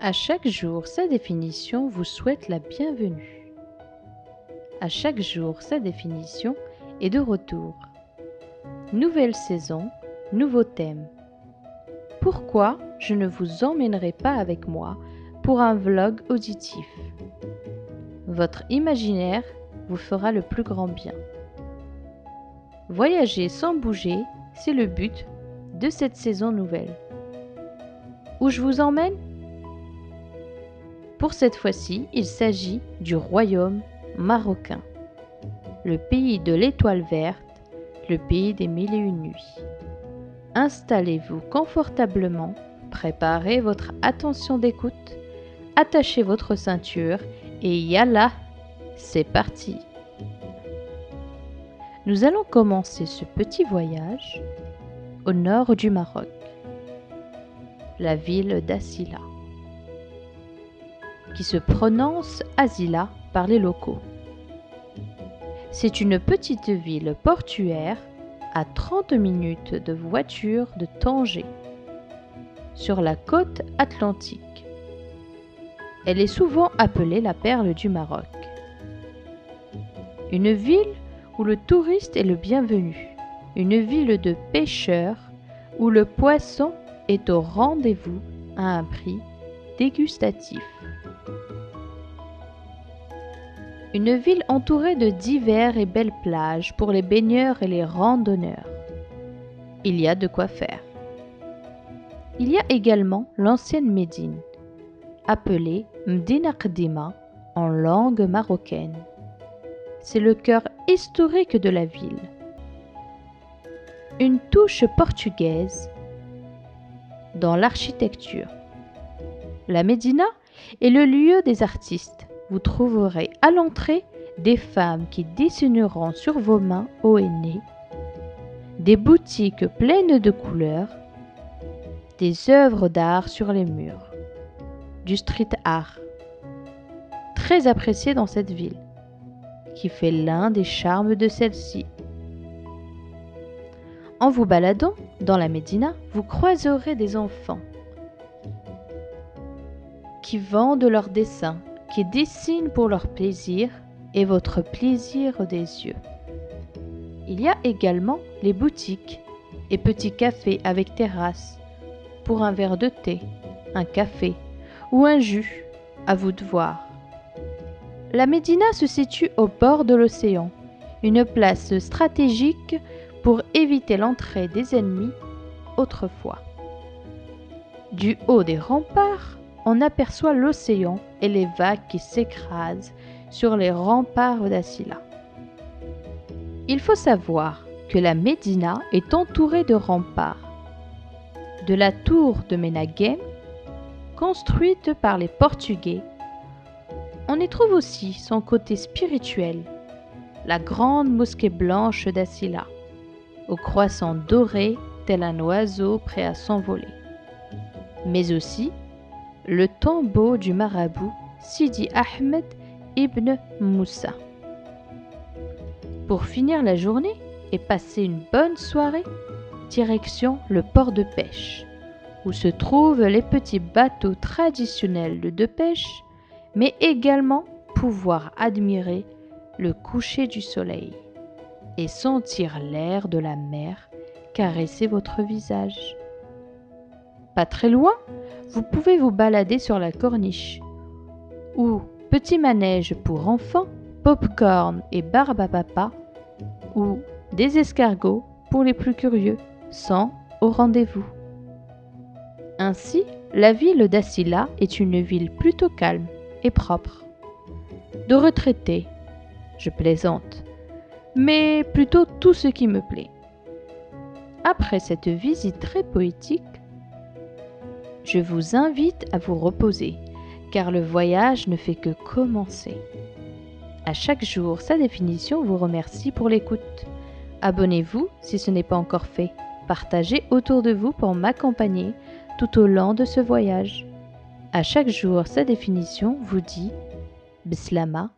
À chaque jour, sa définition vous souhaite la bienvenue. À chaque jour, sa définition est de retour. Nouvelle saison, nouveau thème. Pourquoi je ne vous emmènerai pas avec moi pour un vlog auditif? Votre imaginaire vous fera le plus grand bien. Voyager sans bouger, c'est le but de cette saison nouvelle. Où je vous emmène? Pour cette fois-ci, il s'agit du royaume marocain, le pays de l'étoile verte, le pays des mille et une nuits. Installez-vous confortablement, préparez votre attention d'écoute, attachez votre ceinture et yalla, c'est parti. Nous allons commencer ce petit voyage au nord du Maroc, la ville d'Asila, qui se prononce Asila par les locaux. C'est une petite ville portuaire à 30 minutes de voiture de Tanger, sur la côte atlantique. Elle est souvent appelée la perle du Maroc. Une ville où le touriste est le bienvenu, une ville de pêcheurs où le poisson est au rendez-vous à un prix dégustatif. Une ville entourée de divers et belles plages pour les baigneurs et les randonneurs. Il y a de quoi faire. Il y a également l'ancienne Médine, appelée Mdina Qdima en langue marocaine. C'est le cœur historique de la ville. Une touche portugaise dans l'architecture. La Médina est le lieu des artistes vous trouverez à l'entrée des femmes qui dessineront sur vos mains et nez, des boutiques pleines de couleurs, des œuvres d'art sur les murs, du street art, très apprécié dans cette ville, qui fait l'un des charmes de celle-ci. En vous baladant dans la Médina, vous croiserez des enfants qui vendent leurs dessins qui dessinent pour leur plaisir et votre plaisir des yeux. Il y a également les boutiques et petits cafés avec terrasse pour un verre de thé, un café ou un jus, à vous de voir. La Médina se situe au bord de l'océan, une place stratégique pour éviter l'entrée des ennemis autrefois. Du haut des remparts, on aperçoit l'océan et les vagues qui s'écrasent sur les remparts d'Assila. Il faut savoir que la Médina est entourée de remparts. De la tour de Menaghem, construite par les Portugais, on y trouve aussi son côté spirituel, la grande mosquée blanche d'Assila, au croissant doré tel un oiseau prêt à s'envoler, mais aussi le tombeau du marabout Sidi Ahmed ibn Moussa. Pour finir la journée et passer une bonne soirée, direction le port de pêche, où se trouvent les petits bateaux traditionnels de pêche, mais également pouvoir admirer le coucher du soleil et sentir l'air de la mer caresser votre visage. Très loin, vous pouvez vous balader sur la corniche. Ou petit manège pour enfants, pop-corn et barbe à papa. Ou des escargots pour les plus curieux, sans au rendez-vous. Ainsi, la ville d'Assila est une ville plutôt calme et propre. De retraités, je plaisante, mais plutôt tout ce qui me plaît. Après cette visite très poétique, je vous invite à vous reposer, car le voyage ne fait que commencer. À chaque jour, sa définition vous remercie pour l'écoute. Abonnez-vous si ce n'est pas encore fait. Partagez autour de vous pour m'accompagner tout au long de ce voyage. À chaque jour, sa définition vous dit Bislama